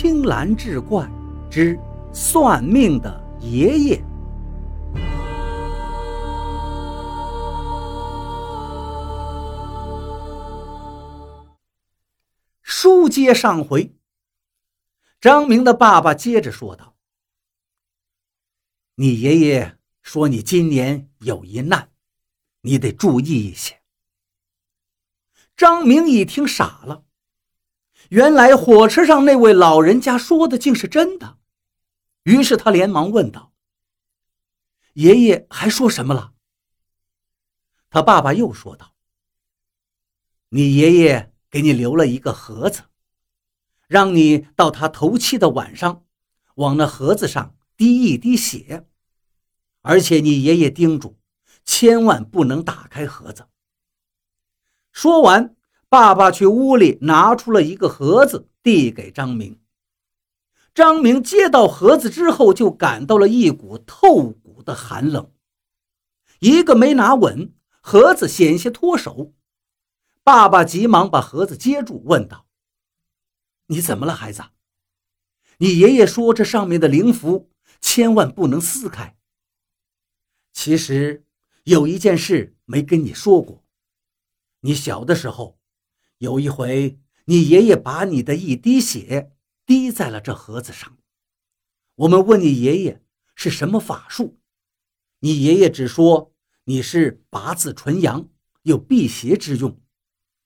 青蓝志怪之算命的爷爷。书接上回，张明的爸爸接着说道：“你爷爷说你今年有一难，你得注意一些。”张明一听傻了。原来火车上那位老人家说的竟是真的，于是他连忙问道：“爷爷还说什么了？”他爸爸又说道：“你爷爷给你留了一个盒子，让你到他头七的晚上，往那盒子上滴一滴血，而且你爷爷叮嘱，千万不能打开盒子。”说完。爸爸去屋里拿出了一个盒子，递给张明。张明接到盒子之后，就感到了一股透骨的寒冷，一个没拿稳，盒子险些脱手。爸爸急忙把盒子接住，问道：“你怎么了，孩子？你爷爷说这上面的灵符千万不能撕开。其实有一件事没跟你说过，你小的时候。”有一回，你爷爷把你的一滴血滴在了这盒子上。我们问你爷爷是什么法术，你爷爷只说你是八字纯阳，有辟邪之用。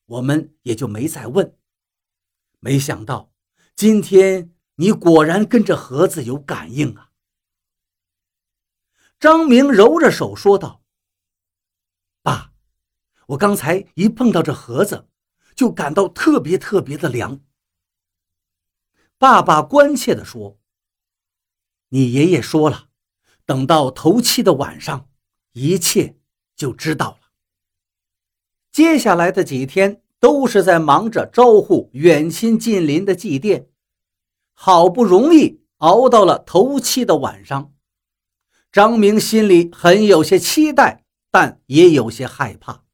我们也就没再问。没想到今天你果然跟这盒子有感应啊！张明揉着手说道：“爸，我刚才一碰到这盒子。”就感到特别特别的凉。爸爸关切地说：“你爷爷说了，等到头七的晚上，一切就知道了。”接下来的几天都是在忙着招呼远亲近邻的祭奠，好不容易熬到了头七的晚上，张明心里很有些期待，但也有些害怕。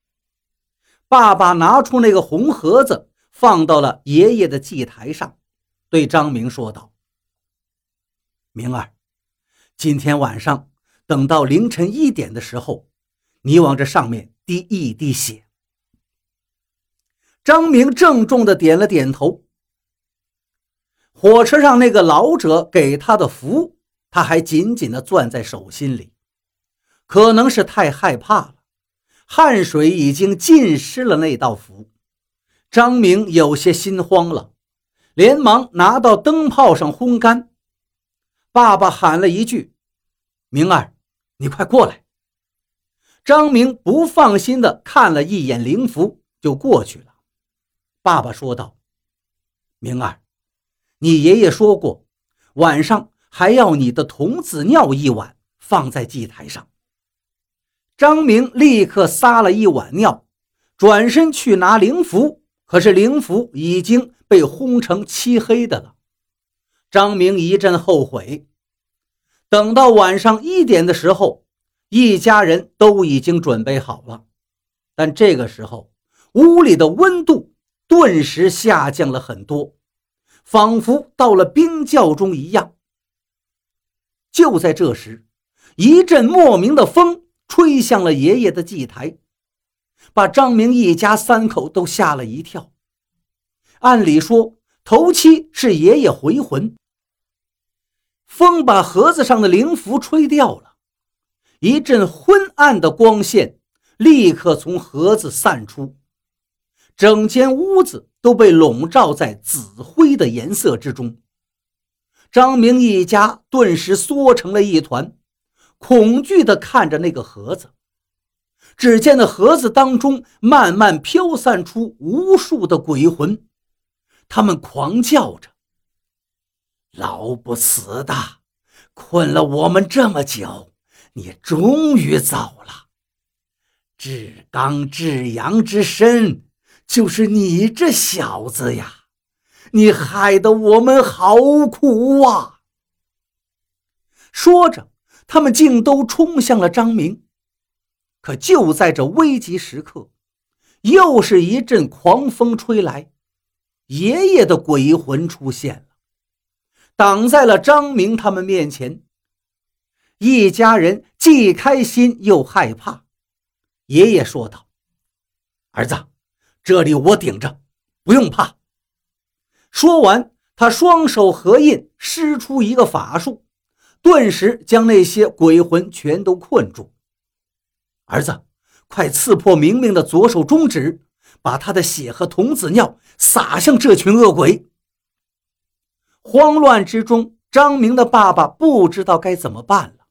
爸爸拿出那个红盒子，放到了爷爷的祭台上，对张明说道：“明儿，今天晚上等到凌晨一点的时候，你往这上面滴一滴血。”张明郑重的点了点头。火车上那个老者给他的符，他还紧紧的攥在手心里，可能是太害怕了。汗水已经浸湿了那道符，张明有些心慌了，连忙拿到灯泡上烘干。爸爸喊了一句：“明儿，你快过来。”张明不放心地看了一眼灵符，就过去了。爸爸说道：“明儿，你爷爷说过，晚上还要你的童子尿一碗放在祭台上。”张明立刻撒了一碗尿，转身去拿灵符，可是灵符已经被烘成漆黑的了。张明一阵后悔。等到晚上一点的时候，一家人都已经准备好了，但这个时候屋里的温度顿时下降了很多，仿佛到了冰窖中一样。就在这时，一阵莫名的风。吹向了爷爷的祭台，把张明一家三口都吓了一跳。按理说，头七是爷爷回魂。风把盒子上的灵符吹掉了，一阵昏暗的光线立刻从盒子散出，整间屋子都被笼罩在紫灰的颜色之中。张明一家顿时缩成了一团。恐惧地看着那个盒子，只见那盒子当中慢慢飘散出无数的鬼魂，他们狂叫着：“老不死的，困了我们这么久，你终于走了！至刚至阳之身，就是你这小子呀！你害得我们好苦啊！”说着。他们竟都冲向了张明，可就在这危急时刻，又是一阵狂风吹来，爷爷的鬼魂出现了。挡在了张明他们面前。一家人既开心又害怕。爷爷说道：“儿子，这里我顶着，不用怕。”说完，他双手合印，施出一个法术，顿时将那些鬼魂全都困住。儿子，快刺破明明的左手中指，把他的血和童子尿洒向这群恶鬼。慌乱之中，张明的爸爸不知道该怎么办了。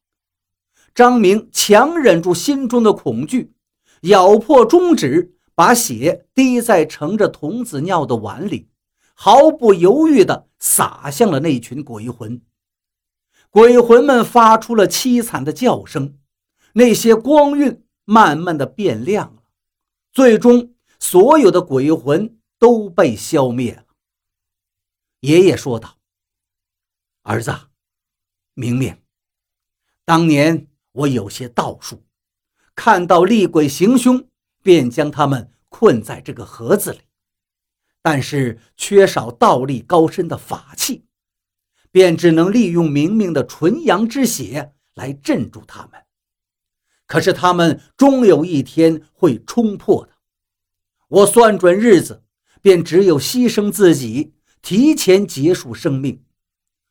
张明强忍住心中的恐惧，咬破中指，把血滴在盛着童子尿的碗里。毫不犹豫地洒向了那群鬼魂，鬼魂们发出了凄惨的叫声，那些光晕慢慢的变亮了，最终所有的鬼魂都被消灭了。爷爷说道：“儿子，明明，当年我有些道术，看到厉鬼行凶，便将他们困在这个盒子里。”但是缺少道力高深的法器，便只能利用明明的纯阳之血来镇住他们。可是他们终有一天会冲破的。我算准日子，便只有牺牲自己，提前结束生命。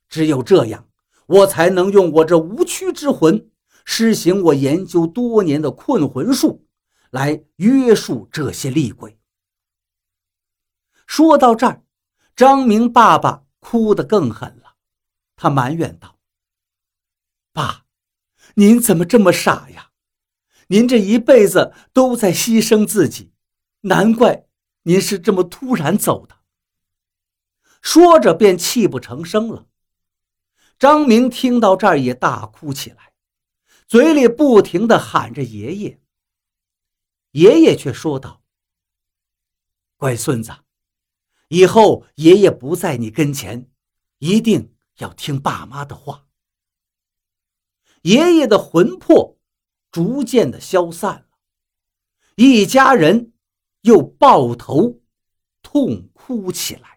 只有这样，我才能用我这无躯之魂，施行我研究多年的困魂术，来约束这些厉鬼。说到这儿，张明爸爸哭得更狠了。他埋怨道：“爸，您怎么这么傻呀？您这一辈子都在牺牲自己，难怪您是这么突然走的。”说着便泣不成声了。张明听到这儿也大哭起来，嘴里不停地喊着“爷爷”。爷爷却说道：“乖孙子。”以后爷爷不在你跟前，一定要听爸妈的话。爷爷的魂魄逐渐的消散了，一家人又抱头痛哭起来。